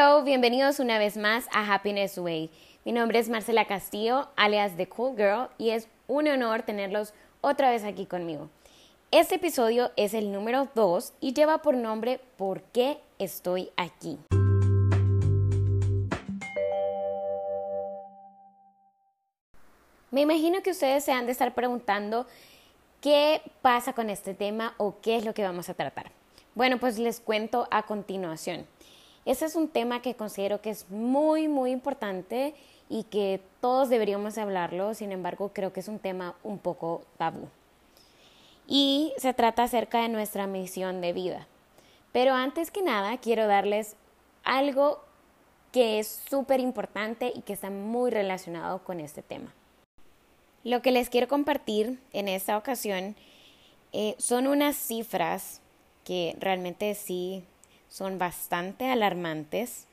Hello, bienvenidos una vez más a Happiness Way. Mi nombre es Marcela Castillo, alias The Cool Girl, y es un honor tenerlos otra vez aquí conmigo. Este episodio es el número 2 y lleva por nombre ¿Por qué estoy aquí? Me imagino que ustedes se han de estar preguntando qué pasa con este tema o qué es lo que vamos a tratar. Bueno, pues les cuento a continuación. Este es un tema que considero que es muy, muy importante y que todos deberíamos hablarlo, sin embargo creo que es un tema un poco tabú. Y se trata acerca de nuestra misión de vida. Pero antes que nada quiero darles algo que es súper importante y que está muy relacionado con este tema. Lo que les quiero compartir en esta ocasión eh, son unas cifras que realmente sí son bastante alarmantes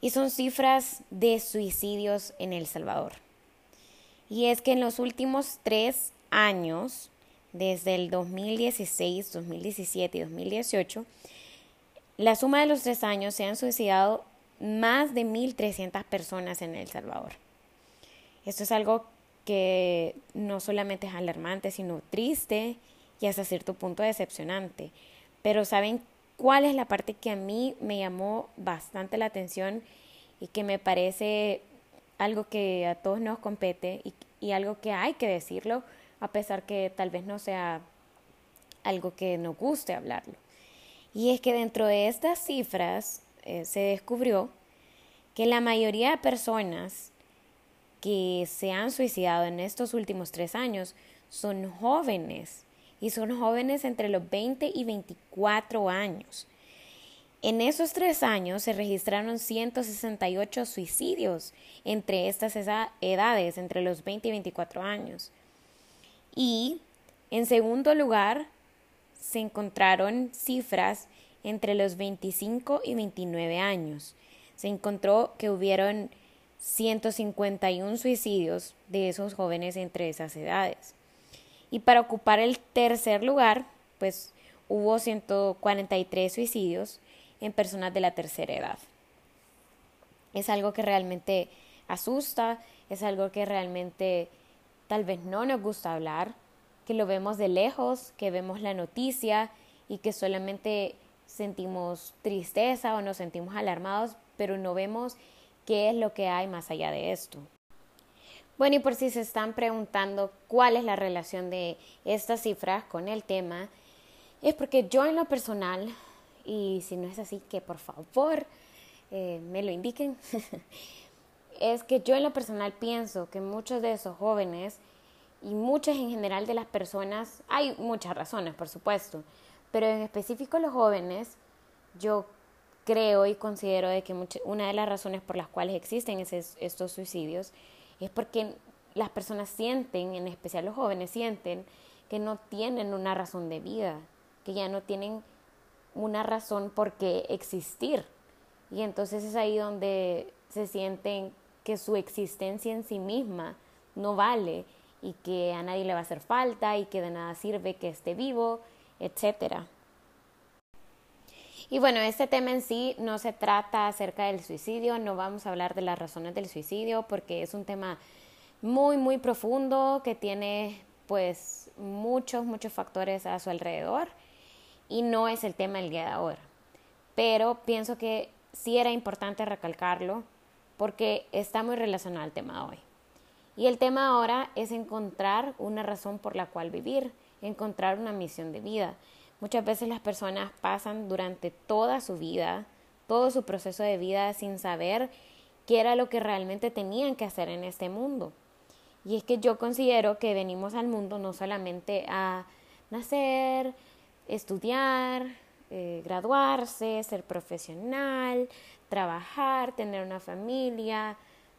y son cifras de suicidios en El Salvador. Y es que en los últimos tres años, desde el 2016, 2017 y 2018, la suma de los tres años se han suicidado más de 1.300 personas en El Salvador. Esto es algo que no solamente es alarmante, sino triste y hasta cierto punto decepcionante. Pero ¿saben cuál es la parte que a mí me llamó bastante la atención y que me parece algo que a todos nos compete y, algo que hay que decirlo, a pesar que tal vez no sea algo que nos guste hablarlo? Y es que dentro de estas cifras eh, se descubrió que la mayoría de personas que se han suicidado en estos últimos tres años son jóvenes y son jóvenes entre los 20 y 24 años. En esos tres años se registraron 168 suicidios entre estas edades, entre los 20 y 24 años. Y en segundo lugar, se encontraron cifras entre los 25 y 29 años. Se encontró que hubieron 151 suicidios de esos jóvenes entre esas edades. Y para ocupar el tercer lugar, pues hubo 143 suicidios en personas de la tercera edad. Es algo que realmente asusta, es algo que realmente tal vez no nos gusta hablar, que lo vemos de lejos, que vemos la noticia y que solamente sentimos tristeza o nos sentimos alarmados, pero no vemos qué es lo que hay más allá de esto. Bueno, y por si se están preguntando cuál es la relación de estas cifras con el tema, es porque yo en lo personal, y si no es así, que por favor eh, me lo indiquen, es que yo en lo personal pienso que muchos de esos jóvenes y muchas en general de las personas, hay muchas razones, por supuesto, pero en específico los jóvenes, yo creo y considero de que una de las razones por las cuales existen estos suicidios es porque las personas sienten, en especial los jóvenes, sienten que no tienen una razón de vida, que ya no tienen una razón por qué existir. Y entonces es ahí donde se sienten que su existencia en sí misma no vale y que a nadie le va a hacer falta y que de nada sirve que esté vivo, etcétera. Y bueno, este tema en sí no se trata acerca del suicidio, no vamos a hablar de las razones del suicidio porque es un tema muy, muy profundo que tiene pues muchos, muchos factores a su alrededor y no es el tema del día de ahora. Pero pienso que sí era importante recalcarlo porque está muy relacionado al tema de hoy. Y el tema ahora es encontrar una razón por la cual vivir, encontrar una misión de vida. Muchas veces las personas pasan durante toda su vida, todo su proceso de vida sin saber qué era lo que realmente tenían que hacer en este mundo. Y es que yo considero que venimos al mundo no solamente a nacer, estudiar, eh, graduarse, ser profesional, trabajar, tener una familia,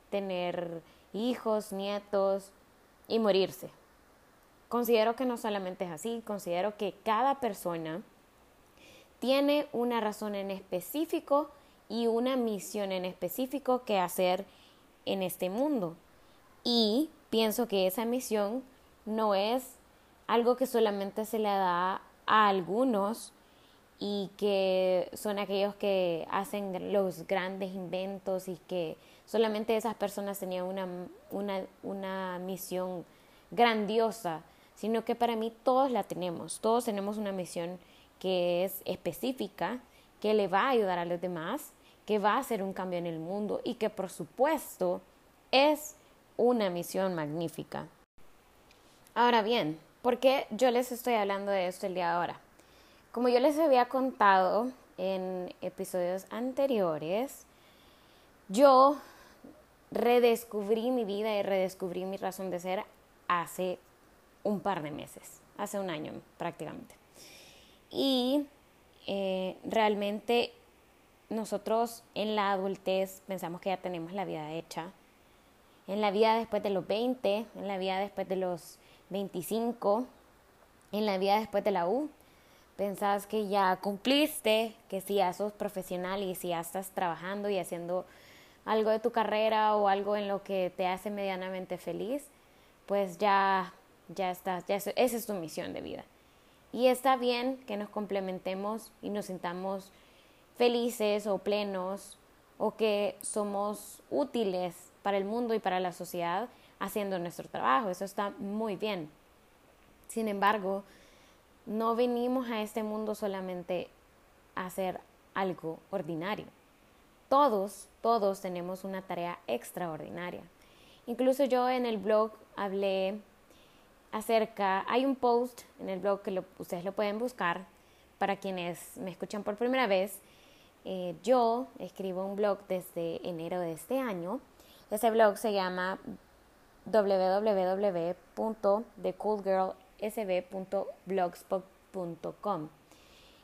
tener hijos, nietos y morirse. Considero que no solamente es así, considero que cada persona tiene una razón en específico y una misión en específico que hacer en este mundo. Y pienso que esa misión no es algo que solamente se le da a algunos y que son aquellos que hacen los grandes inventos y que solamente esas personas tenían una, una, una misión grandiosa, sino que para mí todos la tenemos, todos tenemos una misión que es específica, que le va a ayudar a los demás, que va a hacer un cambio en el mundo y que por supuesto es una misión magnífica. Ahora bien, ¿por qué yo les estoy hablando de esto el día de ahora? Como yo les había contado en episodios anteriores, yo redescubrí mi vida y redescubrí mi razón de ser hace un par de meses, hace un año prácticamente. Y eh, realmente nosotros en la adultez pensamos que ya tenemos la vida hecha. En la vida después de los 20, en la vida después de los 25, en la vida después de la U, pensás que ya cumpliste, que si ya sos profesional y si ya estás trabajando y haciendo algo de tu carrera o algo en lo que te hace medianamente feliz, pues ya, ya estás, ya esa es tu misión de vida. Y está bien que nos complementemos y nos sintamos felices o plenos o que somos útiles para el mundo y para la sociedad haciendo nuestro trabajo. Eso está muy bien. Sin embargo, no venimos a este mundo solamente a hacer algo ordinario. Todos, todos tenemos una tarea extraordinaria. Incluso yo en el blog hablé acerca, hay un post en el blog que ustedes lo pueden buscar para quienes me escuchan por primera vez. Eh, yo escribo un blog desde enero de este año. Ese blog se llama www.thecoolgirl sb.blogspot.com.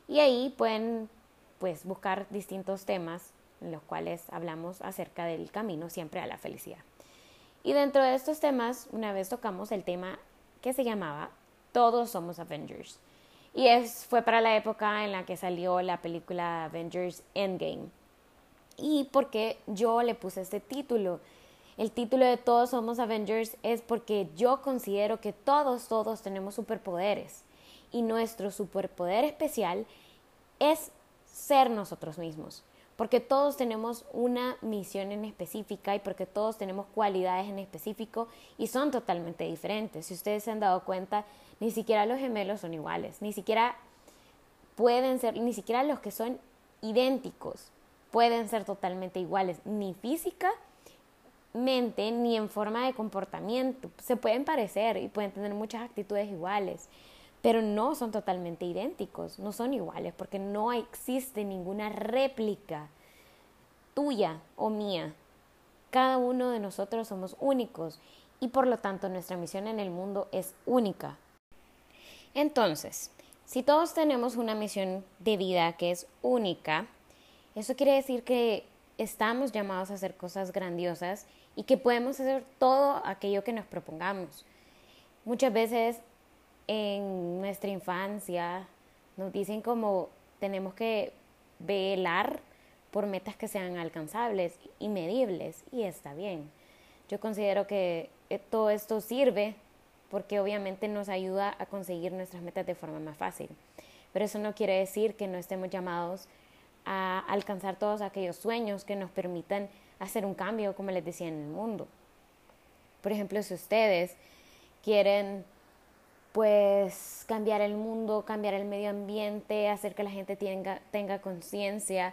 Y ahí pueden pues buscar distintos temas en los cuales hablamos acerca del camino siempre a la felicidad. Y dentro de estos temas, una vez tocamos el tema que se llamaba Todos somos Avengers. Y es, fue para la época en la que salió la película Avengers Endgame. Y porque yo le puse este título, el título de Todos somos Avengers es porque yo considero que todos, todos tenemos superpoderes y nuestro superpoder especial es ser nosotros mismos, porque todos tenemos una misión en específica y porque todos tenemos cualidades en específico y son totalmente diferentes. Si ustedes se han dado cuenta, ni siquiera los gemelos son iguales, ni siquiera pueden ser, ni siquiera los que son idénticos pueden ser totalmente iguales, ni física mente ni en forma de comportamiento. Se pueden parecer y pueden tener muchas actitudes iguales, pero no son totalmente idénticos, no son iguales porque no existe ninguna réplica tuya o mía. Cada uno de nosotros somos únicos y por lo tanto nuestra misión en el mundo es única. Entonces, si todos tenemos una misión de vida que es única, eso quiere decir que estamos llamados a hacer cosas grandiosas y que podemos hacer todo aquello que nos propongamos. Muchas veces en nuestra infancia nos dicen como tenemos que velar por metas que sean alcanzables y medibles y está bien. Yo considero que eh, todo esto sirve porque obviamente nos ayuda a conseguir nuestras metas de forma más fácil. Pero eso no quiere decir que no estemos llamados a alcanzar todos aquellos sueños que nos permitan hacer un cambio, como les decía, en el mundo. Por ejemplo, si ustedes quieren pues cambiar el mundo, cambiar el medio ambiente, hacer que la gente tenga, tenga conciencia,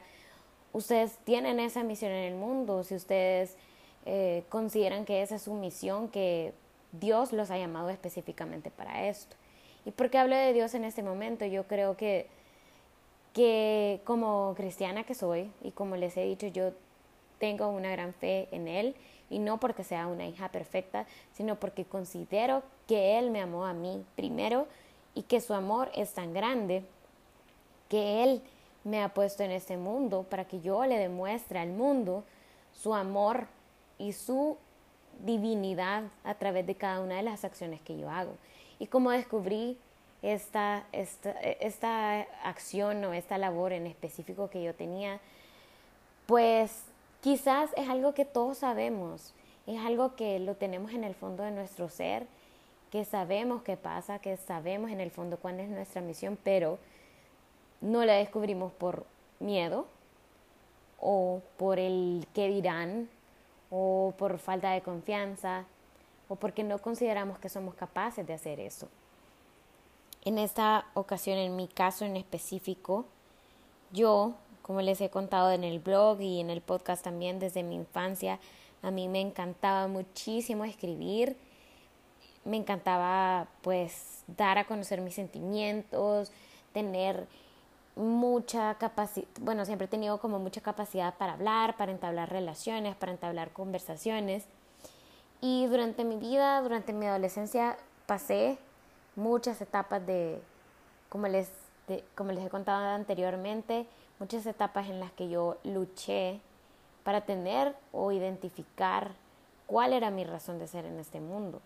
ustedes tienen esa misión en el mundo, si ustedes eh, consideran que esa es su misión, que Dios los ha llamado específicamente para esto. ¿Y por qué hablo de Dios en este momento? Yo creo que, que como cristiana que soy, y como les he dicho, yo tengo una gran fe en Él y no porque sea una hija perfecta, sino porque considero que Él me amó a mí primero y que su amor es tan grande que Él me ha puesto en este mundo para que yo le demuestre al mundo su amor y su divinidad a través de cada una de las acciones que yo hago. Y como descubrí esta, esta, esta acción o esta labor en específico que yo tenía, pues Quizás es algo que todos sabemos, es algo que lo tenemos en el fondo de nuestro ser, que sabemos qué pasa, que sabemos en el fondo cuál es nuestra misión, pero no la descubrimos por miedo o por el qué dirán o por falta de confianza o porque no consideramos que somos capaces de hacer eso. En esta ocasión, en mi caso en específico, yo, como les he contado en el blog y en el podcast también desde mi infancia, a mí me encantaba muchísimo escribir, me encantaba pues dar a conocer mis sentimientos, tener mucha capacidad, bueno, siempre he tenido como mucha capacidad para hablar, para entablar relaciones, para entablar conversaciones. Y durante mi vida, durante mi adolescencia, pasé muchas etapas de, como les, como les he contado anteriormente, muchas etapas en las que yo luché para tener o identificar cuál era mi razón de ser en este mundo.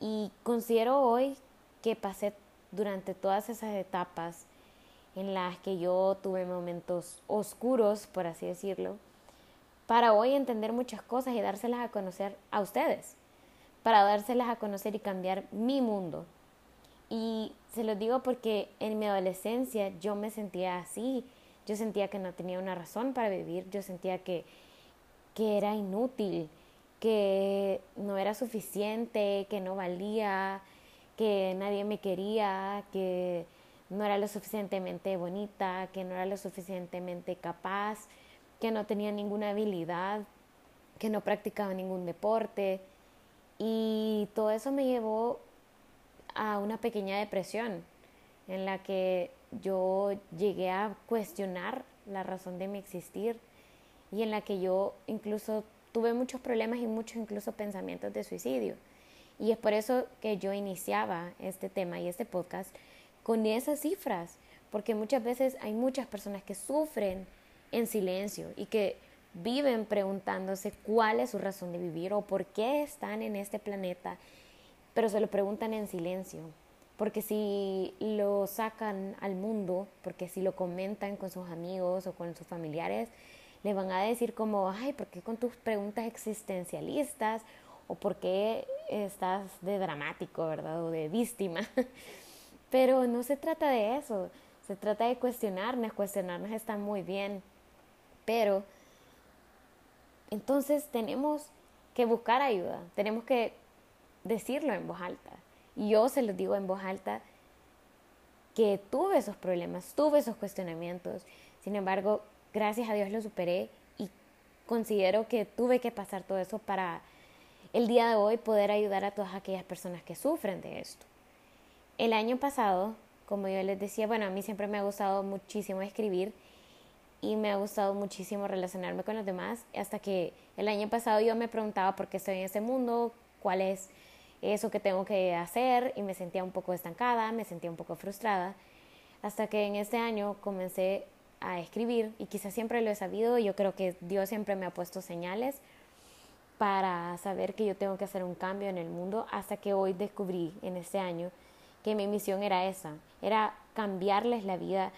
Y considero hoy que pasé durante todas esas etapas en las que yo tuve momentos oscuros, por así decirlo, para hoy entender muchas cosas y dárselas a conocer a ustedes, para dárselas a conocer y cambiar mi mundo. Y se lo digo porque en mi adolescencia yo me sentía así, yo sentía que no tenía una razón para vivir, yo sentía que, que era inútil, que no era suficiente, que no valía, que nadie me quería, que no era lo suficientemente bonita, que no era lo suficientemente capaz, que no tenía ninguna habilidad, que no practicaba ningún deporte. Y todo eso me llevó a una pequeña depresión en la que yo llegué a cuestionar la razón de mi existir y en la que yo incluso tuve muchos problemas y muchos incluso pensamientos de suicidio. Y es por eso que yo iniciaba este tema y este podcast con esas cifras, porque muchas veces hay muchas personas que sufren en silencio y que viven preguntándose cuál es su razón de vivir o por qué están en este planeta, pero se lo preguntan en silencio. Porque si lo sacan al mundo, porque si lo comentan con sus amigos o con sus familiares, le van a decir como, ay, ¿por qué con tus preguntas existencialistas? O ¿por qué estás de dramático, verdad? O de víctima. Pero no se trata de eso, se trata de cuestionarnos, cuestionarnos está muy bien, pero entonces tenemos que buscar ayuda, tenemos que decirlo en voz alta. Yo se lo digo en voz alta que tuve esos problemas, tuve esos cuestionamientos, sin embargo, gracias a Dios lo superé y considero que tuve que pasar todo eso para el día de hoy poder ayudar a todas aquellas personas que sufren de esto. El año pasado, como yo les decía, bueno, a mí siempre me ha gustado muchísimo escribir y me ha gustado muchísimo relacionarme con los demás, hasta que el año pasado yo me preguntaba por qué estoy en este mundo, cuál es eso que tengo que hacer y me sentía un poco estancada, me sentía un poco frustrada, hasta que en este año comencé a escribir y quizás siempre lo he sabido, yo creo que Dios siempre me ha puesto señales para saber que yo tengo que hacer un cambio en el mundo hasta que hoy descubrí en este año que mi misión era esa, era cambiarles la vida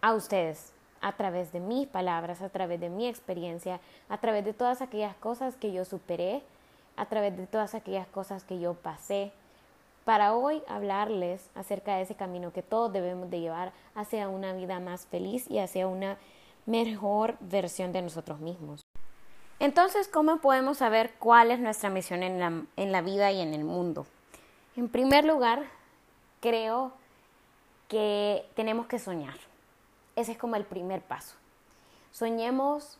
a ustedes a través de mis palabras, a través de mi experiencia, a través de todas aquellas cosas que yo superé, a través de todas aquellas cosas que yo pasé, para hoy hablarles acerca de ese camino que todos debemos de llevar hacia una vida más feliz y hacia una mejor versión de nosotros mismos. Entonces, ¿cómo podemos saber cuál es nuestra misión en la, en la vida y en el mundo? En primer lugar, creo que tenemos que soñar. Ese es como el primer paso. Soñemos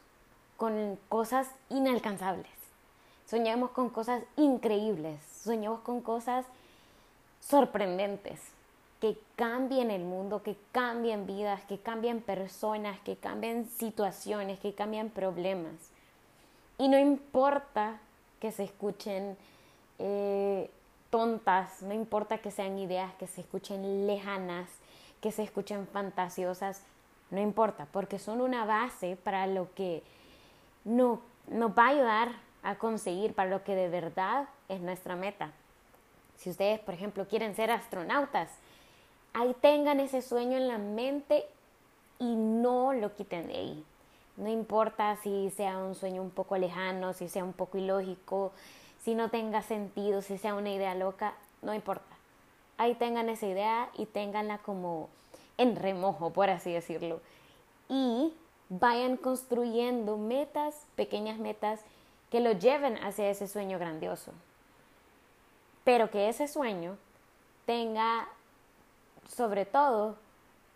con cosas inalcanzables. Soñemos con cosas increíbles. Soñemos con cosas sorprendentes que cambien el mundo, que cambien vidas, que cambien personas, que cambien situaciones, que cambien problemas. Y no importa que se escuchen eh, tontas, no importa que sean ideas que se escuchen lejanas, que se escuchen fantasiosas, no importa, porque son una base para lo que no, nos va a ayudar a conseguir, para lo que de verdad es nuestra meta. Si ustedes, por ejemplo, quieren ser astronautas, ahí tengan ese sueño en la mente y no lo quiten de ahí. No importa si sea un sueño un poco lejano, si sea un poco ilógico, si no tenga sentido, si sea una idea loca, no importa. Ahí tengan esa idea y tenganla como en remojo, por así decirlo. Y vayan construyendo metas, pequeñas metas, que lo lleven hacia ese sueño grandioso. Pero que ese sueño tenga, sobre todo,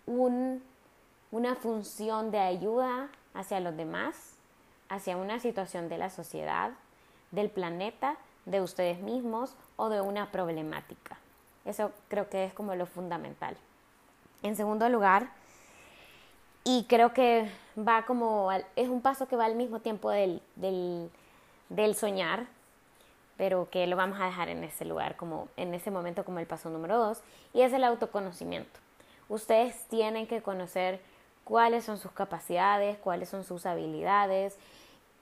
una función de ayuda hacia los demás, hacia una situación de la sociedad, del planeta, de ustedes mismos o de una problemática. Eso creo que es como lo fundamental. En segundo lugar, y creo que va como, es un paso que va al mismo tiempo del, del, del soñar, pero que lo vamos a dejar en ese lugar, como en ese momento como el paso número dos, y es el autoconocimiento. Ustedes tienen que conocer cuáles son sus capacidades, cuáles son sus habilidades,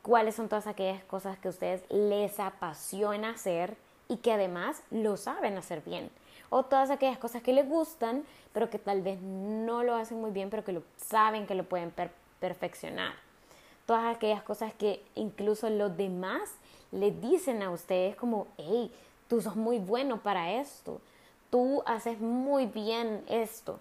cuáles son todas aquellas cosas que a ustedes les apasiona hacer y que además lo saben hacer bien. O todas aquellas cosas que les gustan, pero que tal vez no lo hacen muy bien, pero que lo saben que lo pueden perfeccionar. Todas aquellas cosas que incluso los demás les dicen a ustedes como, hey, tú sos muy bueno para esto, tú haces muy bien esto.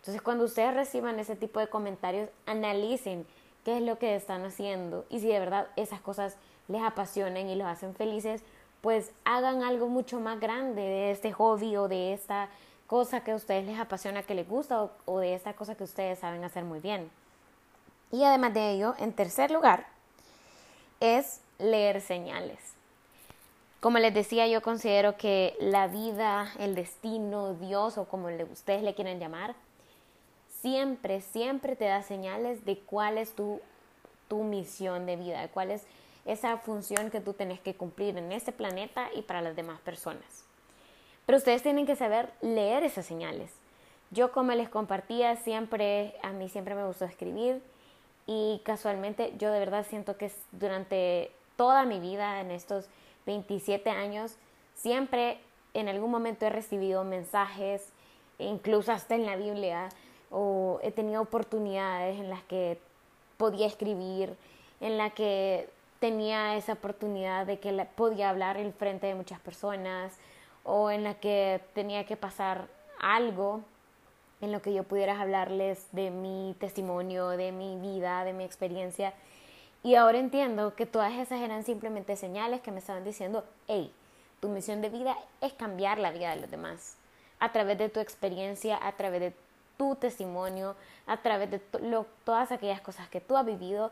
Entonces cuando ustedes reciban ese tipo de comentarios, analicen qué es lo que están haciendo y si de verdad esas cosas les apasionan y los hacen felices, pues hagan algo mucho más grande de este hobby o de esta cosa que a ustedes les apasiona, que les gusta o, de esta cosa que ustedes saben hacer muy bien. Y además de ello, en tercer lugar, es leer señales. Como les decía, yo considero que la vida, el destino, Dios o como ustedes le quieren llamar, siempre, siempre te da señales de cuál es tu, tu misión de vida, de cuál es esa función que tú tenés que cumplir en este planeta y para las demás personas. Pero ustedes tienen que saber leer esas señales. Yo como les compartía, siempre, a mí siempre me gustó escribir y casualmente yo de verdad siento que durante toda mi vida, en estos 27 años, siempre en algún momento he recibido mensajes, incluso hasta en la Biblia, o he tenido oportunidades en las que podía escribir, en la que tenía esa oportunidad de que podía hablar en frente de muchas personas o en la que tenía que pasar algo en lo que yo pudiera hablarles de mi testimonio, de mi vida, de mi experiencia. Y ahora entiendo que todas esas eran simplemente señales que me estaban diciendo, hey, tu misión de vida es cambiar la vida de los demás a través de tu experiencia, a través de tu testimonio, a través de todas aquellas cosas que tú has vivido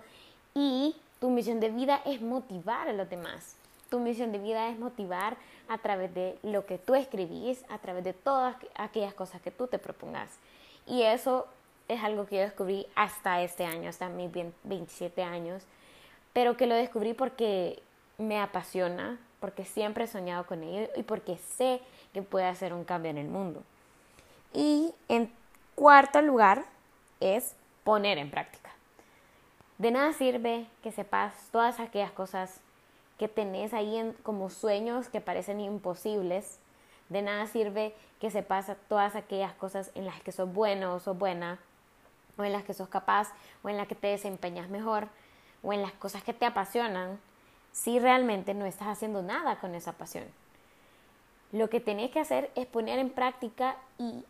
y tu misión de vida es motivar a los demás. Tu misión de vida es motivar a través de lo que tú escribís, a través de todas aquellas cosas que tú te propongas. Y eso es algo que yo descubrí hasta este año, hasta mis 27 años, pero que lo descubrí porque me apasiona, porque siempre he soñado con ello y porque sé que puede hacer un cambio en el mundo. Y en Cuarto lugar es poner en práctica. De nada sirve que sepas todas aquellas cosas que tenés ahí como sueños que parecen imposibles. De nada sirve que sepas todas aquellas cosas en las que sos bueno o sos buena, o en las que sos capaz, o en las que te desempeñas mejor, o en las cosas que te apasionan, si realmente no estás haciendo nada con esa pasión. Lo que tenés que hacer es poner en práctica y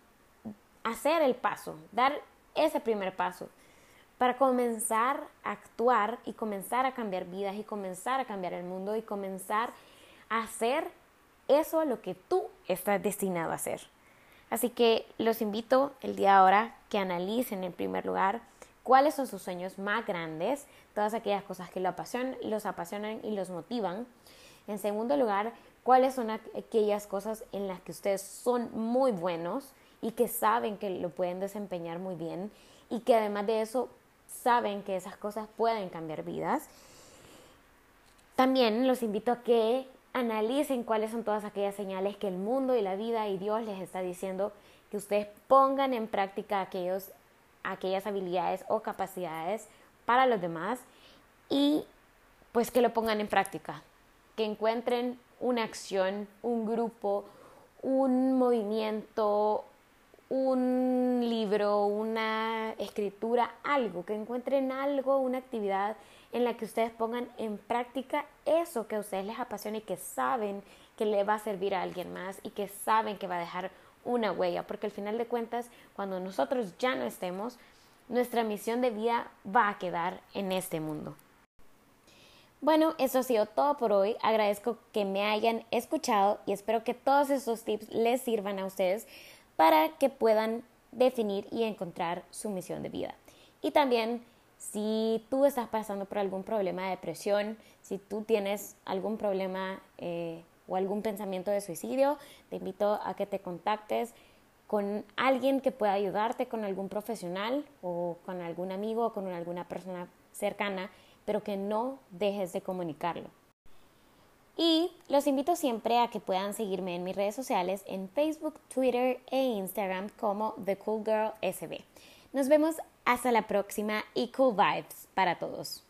hacer el paso, dar ese primer paso para comenzar a actuar y comenzar a cambiar vidas y comenzar a cambiar el mundo y comenzar a hacer eso a lo que tú estás destinado a hacer. Así que los invito el día de ahora que analicen en primer lugar cuáles son sus sueños más grandes, todas aquellas cosas que lo apasionan, los apasionan y los motivan. En segundo lugar, cuáles son aquellas cosas en las que ustedes son muy buenos y que saben que lo pueden desempeñar muy bien y que además de eso saben que esas cosas pueden cambiar vidas. También los invito a que analicen cuáles son todas aquellas señales que el mundo y la vida y Dios les está diciendo que ustedes pongan en práctica aquellos, aquellas habilidades o capacidades para los demás y pues que lo pongan en práctica, que encuentren una acción, un grupo, un movimiento, un libro, una escritura, algo, que encuentren algo, una actividad en la que ustedes pongan en práctica eso que a ustedes les apasiona y que saben que le va a servir a alguien más y que saben que va a dejar una huella, porque al final de cuentas, cuando nosotros ya no estemos, nuestra misión de vida va a quedar en este mundo. Bueno, eso ha sido todo por hoy. Agradezco que me hayan escuchado y espero que todos estos tips les sirvan a ustedes para que puedan definir y encontrar su misión de vida. Y también si tú estás pasando por algún problema de depresión, si tú tienes algún problema eh, o algún pensamiento de suicidio, te invito a que te contactes con alguien que pueda ayudarte, con algún profesional o con algún amigo o con alguna persona cercana, pero que no dejes de comunicarlo. Y los invito siempre a que puedan seguirme en mis redes sociales en Facebook, Twitter e Instagram como The Cool Girl SB. Nos vemos hasta la próxima y cool vibes para todos.